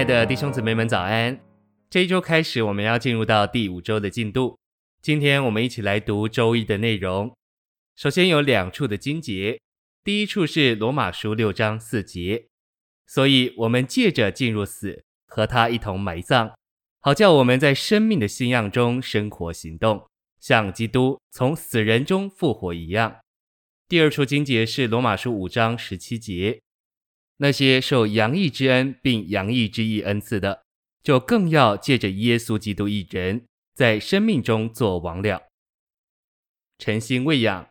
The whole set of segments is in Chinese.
亲爱的弟兄姊妹们，早安！这一周开始，我们要进入到第五周的进度。今天我们一起来读周一的内容。首先有两处的经节，第一处是罗马书六章四节，所以我们借着进入死，和他一同埋葬，好叫我们在生命的信仰中生活行动，像基督从死人中复活一样。第二处经节是罗马书五章十七节。那些受洋溢之恩并洋溢之意恩赐的，就更要借着耶稣基督一人，在生命中做王了。诚心喂养，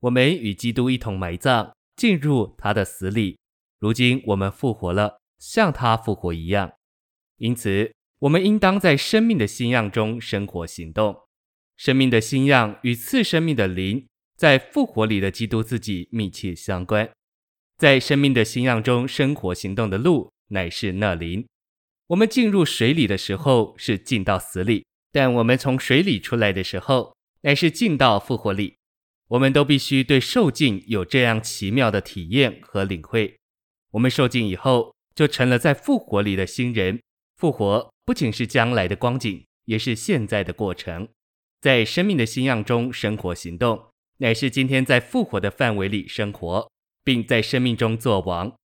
我们与基督一同埋葬，进入他的死里。如今我们复活了，像他复活一样。因此，我们应当在生命的新样中生活行动。生命的新样与赐生命的灵，在复活里的基督自己密切相关。在生命的新样中生活行动的路，乃是那灵。我们进入水里的时候是进到死里，但我们从水里出来的时候，乃是进到复活里。我们都必须对受尽有这样奇妙的体验和领会。我们受尽以后，就成了在复活里的新人。复活不仅是将来的光景，也是现在的过程。在生命的新样中生活行动，乃是今天在复活的范围里生活。并在生命中作王，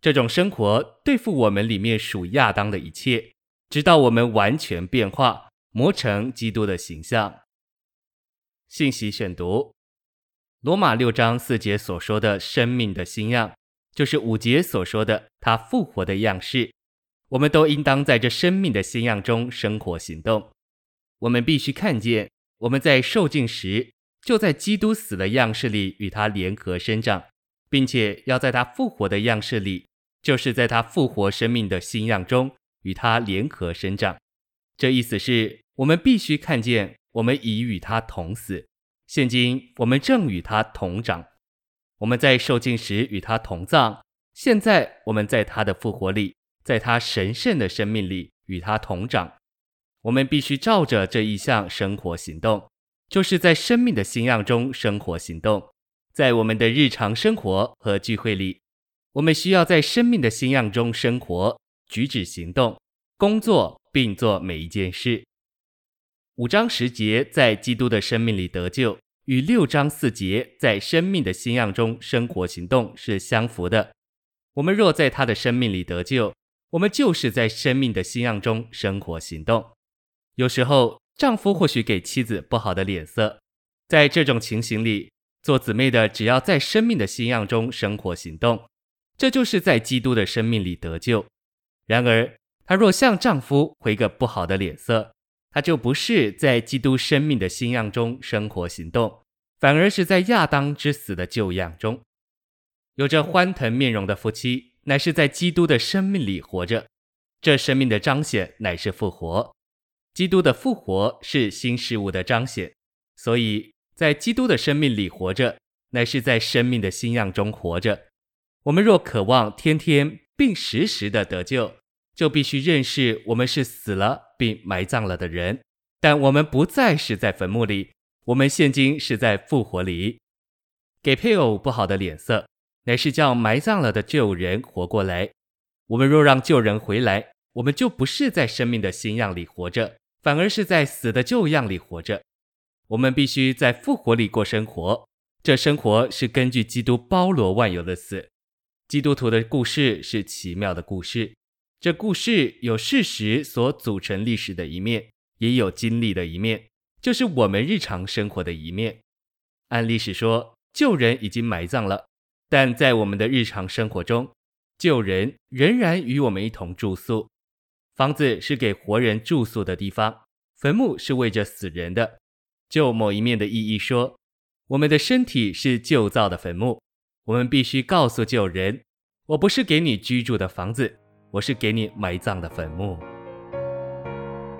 这种生活对付我们里面属亚当的一切，直到我们完全变化，磨成基督的形象。信息选读：罗马六章四节所说的生命的新样，就是五节所说的他复活的样式。我们都应当在这生命的新样中生活行动。我们必须看见，我们在受尽时，就在基督死的样式里与他联合生长。并且要在他复活的样式里，就是在他复活生命的新样中与他联合生长。这意思是我们必须看见，我们已与他同死，现今我们正与他同长。我们在受尽时与他同葬，现在我们在他的复活里，在他神圣的生命里与他同长。我们必须照着这一项生活行动，就是在生命的新样中生活行动。在我们的日常生活和聚会里，我们需要在生命的新样中生活、举止、行动、工作，并做每一件事。五章十节在基督的生命里得救，与六章四节在生命的新样中生活行动是相符的。我们若在他的生命里得救，我们就是在生命的新样中生活行动。有时候，丈夫或许给妻子不好的脸色，在这种情形里。做姊妹的，只要在生命的新样中生活行动，这就是在基督的生命里得救。然而，她若向丈夫回个不好的脸色，她就不是在基督生命的新样中生活行动，反而是在亚当之死的旧样中。有着欢腾面容的夫妻，乃是在基督的生命里活着。这生命的彰显乃是复活，基督的复活是新事物的彰显，所以。在基督的生命里活着，乃是在生命的新样中活着。我们若渴望天天并时时的得救，就必须认识我们是死了并埋葬了的人。但我们不再是在坟墓里，我们现今是在复活里。给配偶不好的脸色，乃是叫埋葬了的旧人活过来。我们若让旧人回来，我们就不是在生命的新样里活着，反而是在死的旧样里活着。我们必须在复活里过生活，这生活是根据基督包罗万有的死。基督徒的故事是奇妙的故事，这故事有事实所组成历史的一面，也有经历的一面，就是我们日常生活的一面。按历史说，旧人已经埋葬了，但在我们的日常生活中，旧人仍然与我们一同住宿。房子是给活人住宿的地方，坟墓是为着死人的。就某一面的意义说，我们的身体是旧造的坟墓，我们必须告诉旧人：我不是给你居住的房子，我是给你埋葬的坟墓。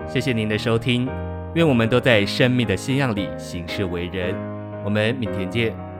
谢谢您的收听，愿我们都在生命的信仰里行事为人。我们明天见。